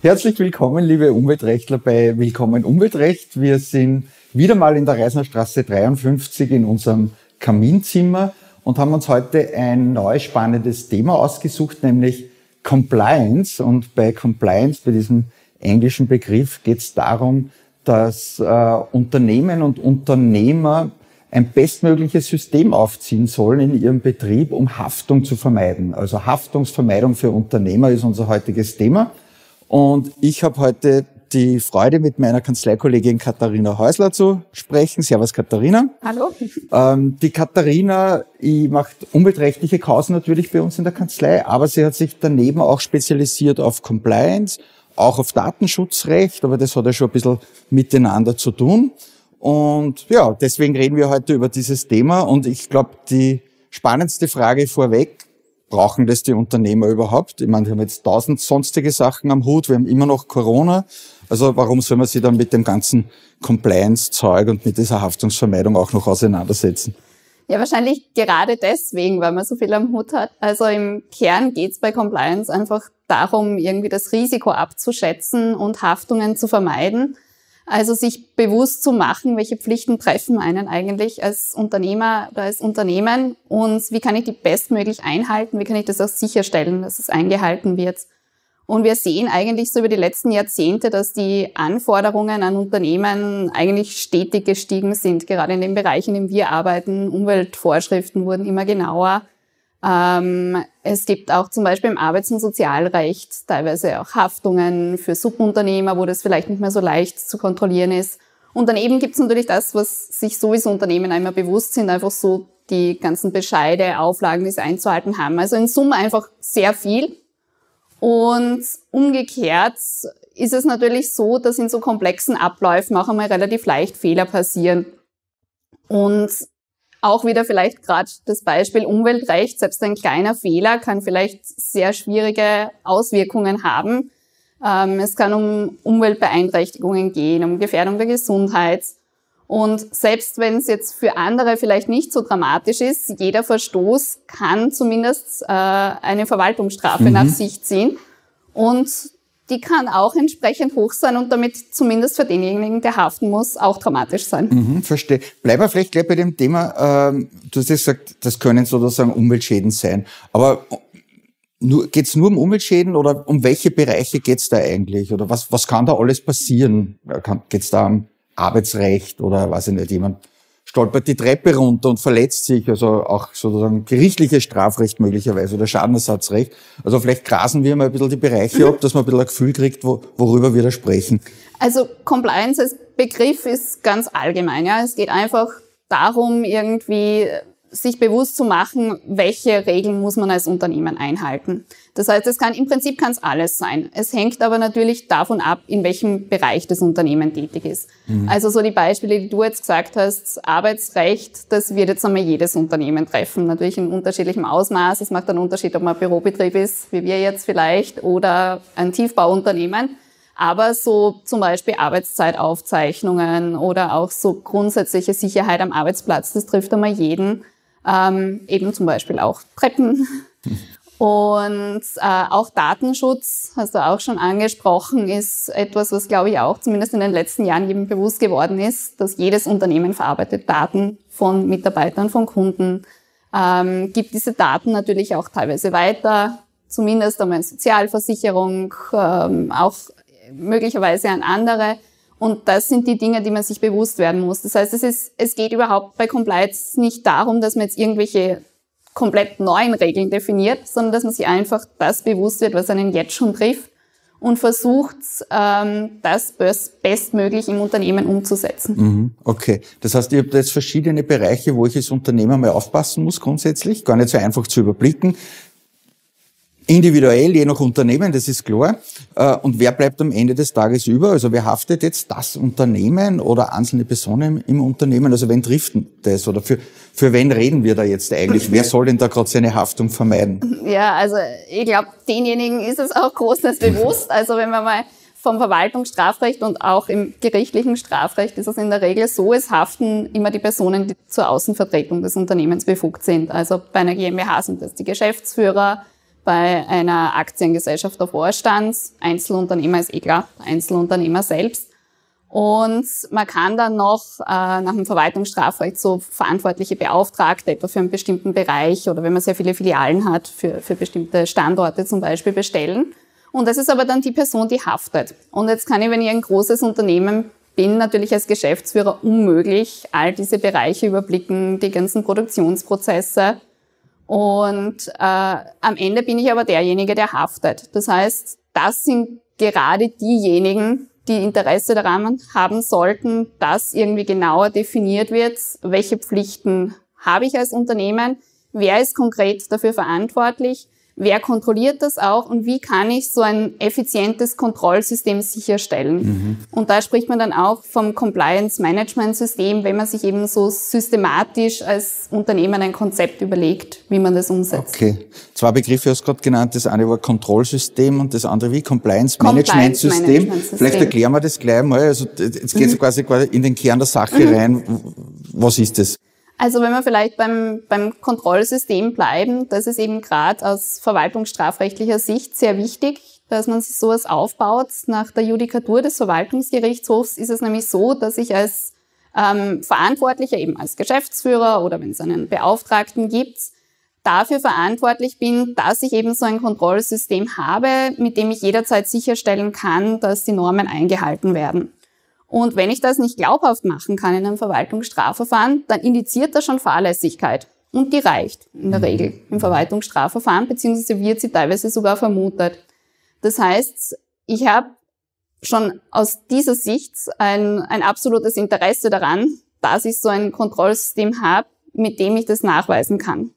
Herzlich willkommen, liebe Umweltrechtler bei Willkommen Umweltrecht. Wir sind wieder mal in der Reisner Straße 53 in unserem Kaminzimmer und haben uns heute ein neues spannendes Thema ausgesucht, nämlich Compliance. Und bei Compliance, bei diesem englischen Begriff, geht es darum, dass äh, Unternehmen und Unternehmer ein bestmögliches System aufziehen sollen in ihrem Betrieb, um Haftung zu vermeiden. Also Haftungsvermeidung für Unternehmer ist unser heutiges Thema. Und ich habe heute die Freude, mit meiner Kanzleikollegin Katharina Häusler zu sprechen. Servus Katharina. Hallo. Ähm, die Katharina die macht umweltrechtliche Kausen natürlich bei uns in der Kanzlei, aber sie hat sich daneben auch spezialisiert auf Compliance, auch auf Datenschutzrecht, aber das hat ja schon ein bisschen miteinander zu tun. Und ja, deswegen reden wir heute über dieses Thema. Und ich glaube, die spannendste Frage vorweg, brauchen das die Unternehmer überhaupt? Ich meine, wir haben jetzt tausend sonstige Sachen am Hut, wir haben immer noch Corona. Also warum soll man sich dann mit dem ganzen Compliance-Zeug und mit dieser Haftungsvermeidung auch noch auseinandersetzen? Ja, wahrscheinlich gerade deswegen, weil man so viel am Hut hat. Also im Kern geht es bei Compliance einfach darum, irgendwie das Risiko abzuschätzen und Haftungen zu vermeiden. Also sich bewusst zu machen, welche Pflichten treffen einen eigentlich als Unternehmer oder als Unternehmen und wie kann ich die bestmöglich einhalten, wie kann ich das auch sicherstellen, dass es eingehalten wird. Und wir sehen eigentlich so über die letzten Jahrzehnte, dass die Anforderungen an Unternehmen eigentlich stetig gestiegen sind, gerade in den Bereichen, in denen wir arbeiten. Umweltvorschriften wurden immer genauer. Ähm, es gibt auch zum Beispiel im Arbeits- und Sozialrecht teilweise auch Haftungen für Subunternehmer, wo das vielleicht nicht mehr so leicht zu kontrollieren ist. Und daneben gibt es natürlich das, was sich sowieso Unternehmen einmal bewusst sind, einfach so die ganzen Bescheide, Auflagen, die sie einzuhalten haben. Also in Summe einfach sehr viel. Und umgekehrt ist es natürlich so, dass in so komplexen Abläufen auch einmal relativ leicht Fehler passieren. Und auch wieder vielleicht gerade das Beispiel Umweltrecht. Selbst ein kleiner Fehler kann vielleicht sehr schwierige Auswirkungen haben. Ähm, es kann um Umweltbeeinträchtigungen gehen, um Gefährdung der Gesundheit. Und selbst wenn es jetzt für andere vielleicht nicht so dramatisch ist, jeder Verstoß kann zumindest äh, eine Verwaltungsstrafe mhm. nach sich ziehen. Und die kann auch entsprechend hoch sein und damit zumindest für denjenigen, der haften muss, auch dramatisch sein. Mhm, verstehe. Bleiben wir vielleicht gleich bei dem Thema. Ähm, du hast gesagt, das können sozusagen Umweltschäden sein. Aber nur, geht's nur um Umweltschäden oder um welche Bereiche geht's da eigentlich? Oder was, was kann da alles passieren? Geht's da um Arbeitsrecht oder weiß ich nicht, jemand stolpert die Treppe runter und verletzt sich, also auch sozusagen gerichtliches Strafrecht möglicherweise oder Schadenersatzrecht. Also vielleicht grasen wir mal ein bisschen die Bereiche ab, dass man ein bisschen ein Gefühl kriegt, wo, worüber wir da sprechen. Also Compliance als Begriff ist ganz allgemein. Ja. Es geht einfach darum, irgendwie sich bewusst zu machen, welche Regeln muss man als Unternehmen einhalten. Das heißt, es kann im Prinzip kann es alles sein. Es hängt aber natürlich davon ab, in welchem Bereich das Unternehmen tätig ist. Mhm. Also so die Beispiele, die du jetzt gesagt hast, Arbeitsrecht, das wird jetzt einmal jedes Unternehmen treffen, natürlich in unterschiedlichem Ausmaß. Es macht einen Unterschied, ob man ein Bürobetrieb ist, wie wir jetzt vielleicht, oder ein Tiefbauunternehmen. Aber so zum Beispiel Arbeitszeitaufzeichnungen oder auch so grundsätzliche Sicherheit am Arbeitsplatz, das trifft einmal jeden ähm, eben zum Beispiel auch Treppen. Und äh, auch Datenschutz, hast du auch schon angesprochen, ist etwas, was, glaube ich, auch zumindest in den letzten Jahren jedem bewusst geworden ist, dass jedes Unternehmen verarbeitet Daten von Mitarbeitern, von Kunden, ähm, gibt diese Daten natürlich auch teilweise weiter, zumindest einmal in Sozialversicherung, ähm, auch möglicherweise an andere. Und das sind die Dinge, die man sich bewusst werden muss. Das heißt, es, ist, es geht überhaupt bei Compliance nicht darum, dass man jetzt irgendwelche komplett neuen Regeln definiert, sondern dass man sich einfach das bewusst wird, was einen jetzt schon trifft und versucht, ähm, das bestmöglich im Unternehmen umzusetzen. Mhm, okay, das heißt, ihr habt jetzt verschiedene Bereiche, wo ich als Unternehmer mal aufpassen muss grundsätzlich, gar nicht so einfach zu überblicken. Individuell, je nach Unternehmen, das ist klar. Äh, und wer bleibt am Ende des Tages über? Also wer haftet jetzt das Unternehmen oder einzelne Personen im Unternehmen? Also wen trifft denn das? Oder für, für wen reden wir da jetzt eigentlich? Wer soll denn da gerade seine Haftung vermeiden? Ja, also ich glaube, denjenigen ist es auch großes bewusst. Also wenn wir mal vom Verwaltungsstrafrecht und auch im gerichtlichen Strafrecht ist es in der Regel so, es haften immer die Personen, die zur Außenvertretung des Unternehmens befugt sind. Also bei einer GmbH sind das die Geschäftsführer, bei einer Aktiengesellschaft der Vorstand. Einzelunternehmer ist eh klar, Einzelunternehmer selbst. Und man kann dann noch äh, nach dem Verwaltungsstrafrecht so verantwortliche Beauftragte etwa für einen bestimmten Bereich oder wenn man sehr viele Filialen hat, für, für bestimmte Standorte zum Beispiel bestellen. Und das ist aber dann die Person, die haftet. Und jetzt kann ich, wenn ich ein großes Unternehmen bin, natürlich als Geschäftsführer unmöglich all diese Bereiche überblicken, die ganzen Produktionsprozesse. Und äh, am Ende bin ich aber derjenige, der haftet. Das heißt, das sind gerade diejenigen, die Interesse daran haben sollten, dass irgendwie genauer definiert wird, welche Pflichten habe ich als Unternehmen, wer ist konkret dafür verantwortlich Wer kontrolliert das auch und wie kann ich so ein effizientes Kontrollsystem sicherstellen? Mhm. Und da spricht man dann auch vom Compliance Management System, wenn man sich eben so systematisch als Unternehmen ein Konzept überlegt, wie man das umsetzt. Okay. Zwei Begriffe hast du gerade genannt. Das eine war Kontrollsystem und das andere wie Compliance, Compliance Management, System. Management System. Vielleicht erklären wir das gleich mal. Also jetzt geht es mhm. quasi, in den Kern der Sache mhm. rein. Was ist das? Also wenn wir vielleicht beim, beim Kontrollsystem bleiben, das ist eben gerade aus verwaltungsstrafrechtlicher Sicht sehr wichtig, dass man sich sowas aufbaut. Nach der Judikatur des Verwaltungsgerichtshofs ist es nämlich so, dass ich als ähm, Verantwortlicher, eben als Geschäftsführer oder wenn es einen Beauftragten gibt, dafür verantwortlich bin, dass ich eben so ein Kontrollsystem habe, mit dem ich jederzeit sicherstellen kann, dass die Normen eingehalten werden. Und wenn ich das nicht glaubhaft machen kann in einem Verwaltungsstrafverfahren, dann indiziert das schon Fahrlässigkeit. Und die reicht in der mhm. Regel im Verwaltungsstrafverfahren, beziehungsweise wird sie teilweise sogar vermutet. Das heißt, ich habe schon aus dieser Sicht ein, ein absolutes Interesse daran, dass ich so ein Kontrollsystem habe, mit dem ich das nachweisen kann.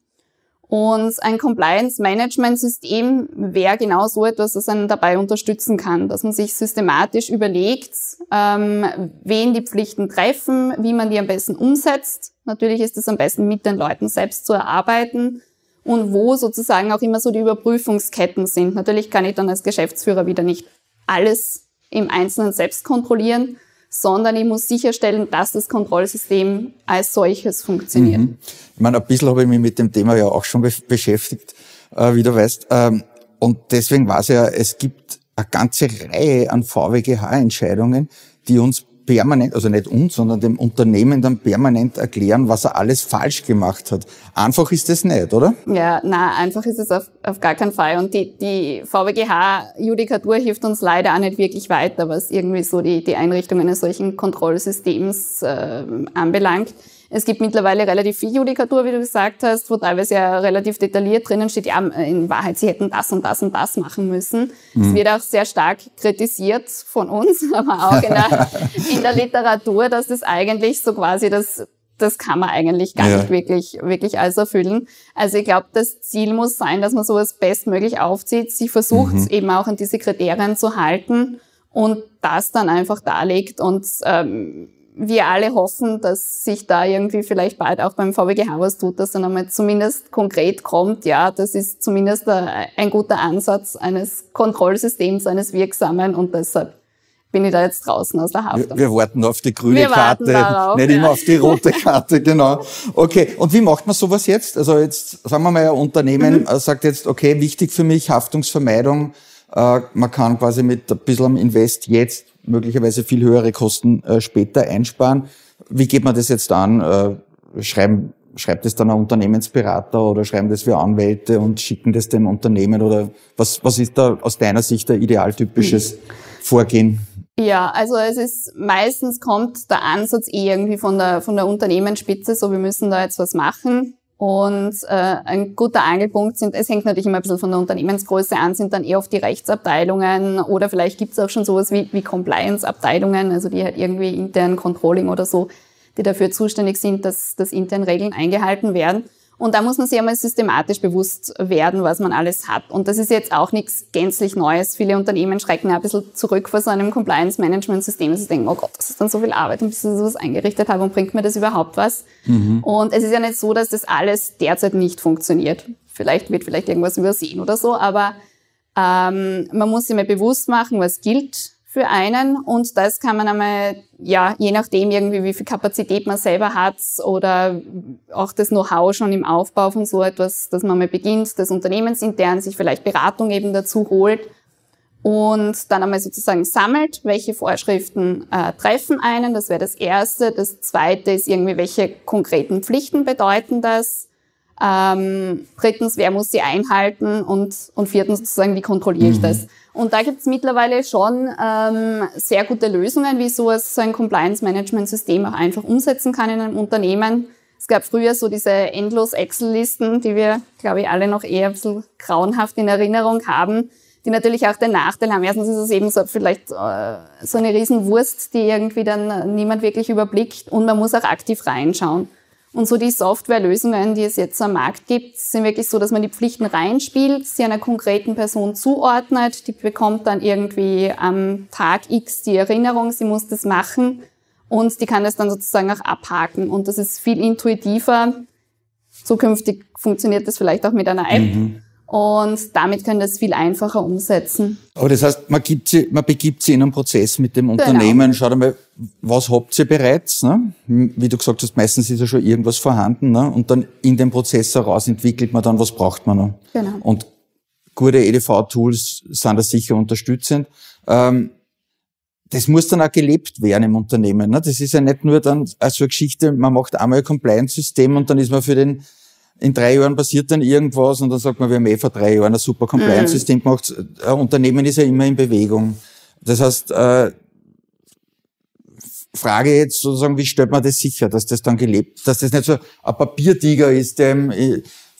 Und ein Compliance-Management-System wäre genau so etwas, das einen dabei unterstützen kann, dass man sich systematisch überlegt, ähm, wen die Pflichten treffen, wie man die am besten umsetzt. Natürlich ist es am besten mit den Leuten selbst zu erarbeiten und wo sozusagen auch immer so die Überprüfungsketten sind. Natürlich kann ich dann als Geschäftsführer wieder nicht alles im Einzelnen selbst kontrollieren, sondern ich muss sicherstellen, dass das Kontrollsystem als solches funktioniert. Mhm. Ich meine, ein bisschen habe ich mich mit dem Thema ja auch schon be beschäftigt, äh, wie du weißt. Ähm, und deswegen war es ja, es gibt eine ganze Reihe an VWGH-Entscheidungen, die uns permanent, also nicht uns, sondern dem Unternehmen dann permanent erklären, was er alles falsch gemacht hat. Einfach ist das nicht, oder? Ja, na, einfach ist es auf, auf gar keinen Fall. Und die, die VWGH-Judikatur hilft uns leider auch nicht wirklich weiter, was irgendwie so die, die Einrichtung eines solchen Kontrollsystems äh, anbelangt. Es gibt mittlerweile relativ viel Judikatur, wie du gesagt hast, wo teilweise ja relativ detailliert drinnen steht, ja, in Wahrheit, sie hätten das und das und das machen müssen. Mhm. Es wird auch sehr stark kritisiert von uns, aber auch in der, in der Literatur, dass das eigentlich so quasi das das kann man eigentlich gar ja. nicht wirklich, wirklich alles erfüllen. Also ich glaube, das Ziel muss sein, dass man sowas bestmöglich aufzieht, sich versucht mhm. eben auch an diese Kriterien zu halten und das dann einfach darlegt und ähm, wir alle hoffen, dass sich da irgendwie vielleicht bald auch beim VWGH was tut, dass dann einmal zumindest konkret kommt, ja, das ist zumindest ein guter Ansatz eines Kontrollsystems, eines wirksamen und deshalb bin ich da jetzt draußen aus der Haftung. Wir, wir warten auf die grüne wir Karte, darauf, nicht ja. immer auf die rote Karte, genau. Okay, und wie macht man sowas jetzt? Also jetzt, sagen wir mal, ein Unternehmen mhm. sagt jetzt, okay, wichtig für mich, Haftungsvermeidung, äh, man kann quasi mit ein bisschen Invest jetzt möglicherweise viel höhere Kosten äh, später einsparen. Wie geht man das jetzt an? Äh, schreiben, schreibt es dann ein Unternehmensberater oder schreiben das wir Anwälte und schicken das dem Unternehmen oder was, was ist da aus deiner Sicht der idealtypisches hm. Vorgehen? Ja, also es ist meistens kommt der Ansatz eh irgendwie von der von der Unternehmensspitze, so wir müssen da jetzt was machen. Und äh, ein guter Angelpunkt sind, es hängt natürlich immer ein bisschen von der Unternehmensgröße an, sind dann eher oft die Rechtsabteilungen oder vielleicht gibt es auch schon sowas wie, wie Compliance-Abteilungen, also die halt irgendwie intern Controlling oder so, die dafür zuständig sind, dass, dass intern Regeln eingehalten werden. Und da muss man sich einmal systematisch bewusst werden, was man alles hat. Und das ist jetzt auch nichts gänzlich Neues. Viele Unternehmen schrecken ein bisschen zurück vor so einem Compliance-Management-System. Sie denken, oh Gott, das ist dann so viel Arbeit, bis ich sowas eingerichtet habe und bringt mir das überhaupt was? Mhm. Und es ist ja nicht so, dass das alles derzeit nicht funktioniert. Vielleicht wird vielleicht irgendwas übersehen oder so, aber ähm, man muss sich mal bewusst machen, was gilt für einen und das kann man einmal, ja, je nachdem irgendwie, wie viel Kapazität man selber hat oder auch das Know-how schon im Aufbau von so etwas, dass man mal beginnt, das Unternehmensintern sich vielleicht Beratung eben dazu holt und dann einmal sozusagen sammelt, welche Vorschriften äh, treffen einen, das wäre das Erste. Das Zweite ist irgendwie, welche konkreten Pflichten bedeuten das. Ähm, drittens, wer muss sie einhalten und, und viertens sozusagen, wie kontrolliere ich mhm. das? Und da gibt es mittlerweile schon ähm, sehr gute Lösungen, wie so, so ein Compliance-Management-System auch einfach umsetzen kann in einem Unternehmen. Es gab früher so diese endlos Excel-Listen, die wir, glaube ich, alle noch eher ein bisschen grauenhaft in Erinnerung haben, die natürlich auch den Nachteil haben. Erstens ist es eben so vielleicht äh, so eine Riesenwurst, die irgendwie dann niemand wirklich überblickt und man muss auch aktiv reinschauen. Und so die Softwarelösungen, die es jetzt am Markt gibt, sind wirklich so, dass man die Pflichten reinspielt, sie einer konkreten Person zuordnet, die bekommt dann irgendwie am Tag X die Erinnerung, sie muss das machen und die kann das dann sozusagen auch abhaken. Und das ist viel intuitiver. Zukünftig funktioniert das vielleicht auch mit einer App. Mhm und damit können das viel einfacher umsetzen. Aber das heißt, man, gibt sie, man begibt sie in einen Prozess mit dem genau. Unternehmen, schaut einmal, was habt ihr bereits? Ne? Wie du gesagt hast, meistens ist ja schon irgendwas vorhanden ne? und dann in dem Prozess heraus entwickelt man dann, was braucht man noch. Genau. Und gute EDV-Tools sind da sicher unterstützend. Ähm, das muss dann auch gelebt werden im Unternehmen. Ne? Das ist ja nicht nur dann so eine Geschichte, man macht einmal ein Compliance-System und dann ist man für den in drei Jahren passiert dann irgendwas und dann sagt man, wir haben eh vor drei Jahren ein super Compliance-System mhm. gemacht. Ein Unternehmen ist ja immer in Bewegung. Das heißt, äh, Frage jetzt sozusagen, wie stellt man das sicher, dass das dann gelebt, dass das nicht so ein Papiertiger ist, der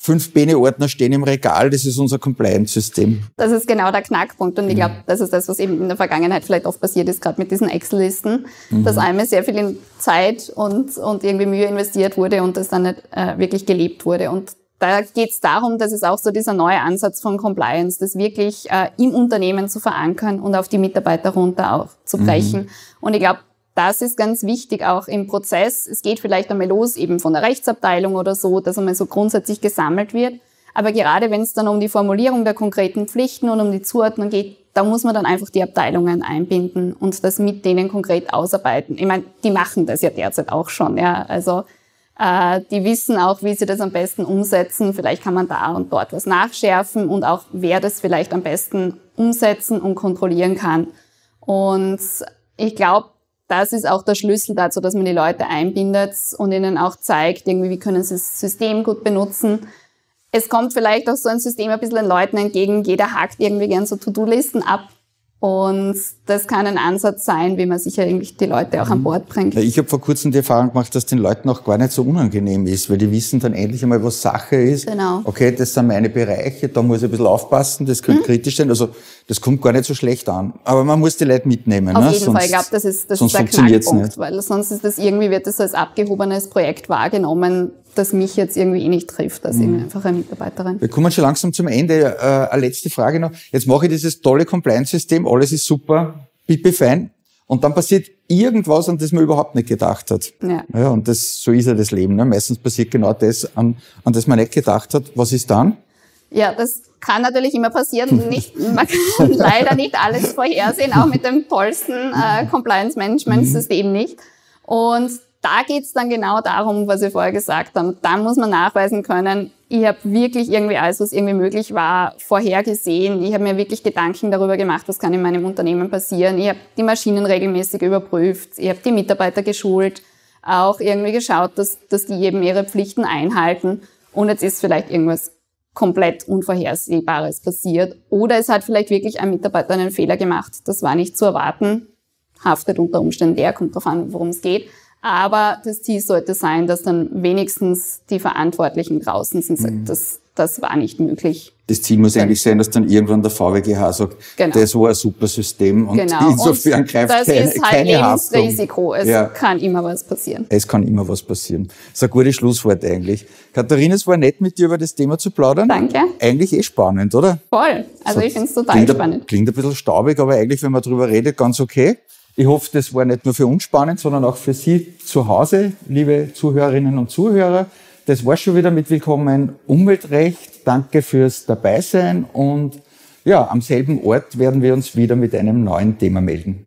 fünf Bene-Ordner stehen im Regal, das ist unser Compliance-System. Das ist genau der Knackpunkt und ich glaube, mhm. das ist das, was eben in der Vergangenheit vielleicht oft passiert ist, gerade mit diesen Excel-Listen, mhm. dass einmal sehr viel in Zeit und, und irgendwie Mühe investiert wurde und das dann nicht äh, wirklich gelebt wurde. Und da geht es darum, dass es auch so dieser neue Ansatz von Compliance, das wirklich äh, im Unternehmen zu verankern und auf die Mitarbeiter runter auch zu brechen. Mhm. Und ich glaube, das ist ganz wichtig auch im Prozess. Es geht vielleicht einmal los, eben von der Rechtsabteilung oder so, dass einmal so grundsätzlich gesammelt wird. Aber gerade wenn es dann um die Formulierung der konkreten Pflichten und um die Zuordnung geht, da muss man dann einfach die Abteilungen einbinden und das mit denen konkret ausarbeiten. Ich meine, die machen das ja derzeit auch schon. Ja, also äh, die wissen auch, wie sie das am besten umsetzen. Vielleicht kann man da und dort was nachschärfen und auch wer das vielleicht am besten umsetzen und kontrollieren kann. Und ich glaube, das ist auch der Schlüssel dazu, dass man die Leute einbindet und ihnen auch zeigt, irgendwie, wie können sie das System gut benutzen. Es kommt vielleicht auch so ein System ein bisschen den Leuten entgegen. Jeder hakt irgendwie gern so To-Do-Listen ab und das kann ein Ansatz sein, wie man sicher irgendwie die Leute auch an mhm. Bord bringt. Ich habe vor kurzem die Erfahrung gemacht, dass den Leuten auch gar nicht so unangenehm ist, weil die wissen dann endlich einmal, was Sache ist. Genau. Okay, das sind meine Bereiche, da muss ich ein bisschen aufpassen, das könnte mhm. kritisch sein. Also das kommt gar nicht so schlecht an. Aber man muss die Leute mitnehmen. Auf ne? jeden sonst, Fall, ich glaube, das ist, das ist der Knackpunkt, weil sonst ist das irgendwie, wird das als abgehobenes Projekt wahrgenommen, das mich jetzt irgendwie eh nicht trifft, als mhm. einfache Mitarbeiterin. Wir kommen schon langsam zum Ende. Äh, eine letzte Frage noch. Jetzt mache ich dieses tolle Compliance-System, alles ist super, pipi fein. Und dann passiert irgendwas, an das man überhaupt nicht gedacht hat. Ja. ja und das, so ist ja das Leben. Ne? Meistens passiert genau das, an, an das man nicht gedacht hat. Was ist dann? Ja, das kann natürlich immer passieren. Nicht, man kann leider nicht alles vorhersehen, auch mit dem tollsten äh, Compliance-Management-System mhm. nicht. Und da geht's dann genau darum, was wir vorher gesagt haben. Da muss man nachweisen können, ich habe wirklich irgendwie alles, was irgendwie möglich war, vorhergesehen. Ich habe mir wirklich Gedanken darüber gemacht, was kann in meinem Unternehmen passieren. Ich habe die Maschinen regelmäßig überprüft, ich habe die Mitarbeiter geschult, auch irgendwie geschaut, dass, dass die eben ihre Pflichten einhalten. Und jetzt ist vielleicht irgendwas komplett Unvorhersehbares passiert. Oder es hat vielleicht wirklich ein Mitarbeiter einen Fehler gemacht. Das war nicht zu erwarten. Haftet unter Umständen der, kommt darauf an, worum es geht. Aber das Ziel sollte sein, dass dann wenigstens die Verantwortlichen draußen sind, mhm. das, das war nicht möglich. Das Ziel muss eigentlich sein, dass dann irgendwann der VWGH sagt, genau. das war ein super System und genau. insofern und greift das keine, ist halt keine Lebensrisiko. Es ja. kann immer was passieren. Es kann immer was passieren. Das ist ein gutes Schlusswort eigentlich. Katharina, es war nett, mit dir über das Thema zu plaudern. Danke. Eigentlich eh spannend, oder? Voll. Also so, ich finde es total klingt spannend. Ein, klingt ein bisschen staubig, aber eigentlich, wenn man drüber redet, ganz okay. Ich hoffe, das war nicht nur für uns spannend, sondern auch für Sie zu Hause, liebe Zuhörerinnen und Zuhörer. Das war schon wieder mit Willkommen Umweltrecht. Danke fürs Dabeisein und ja, am selben Ort werden wir uns wieder mit einem neuen Thema melden.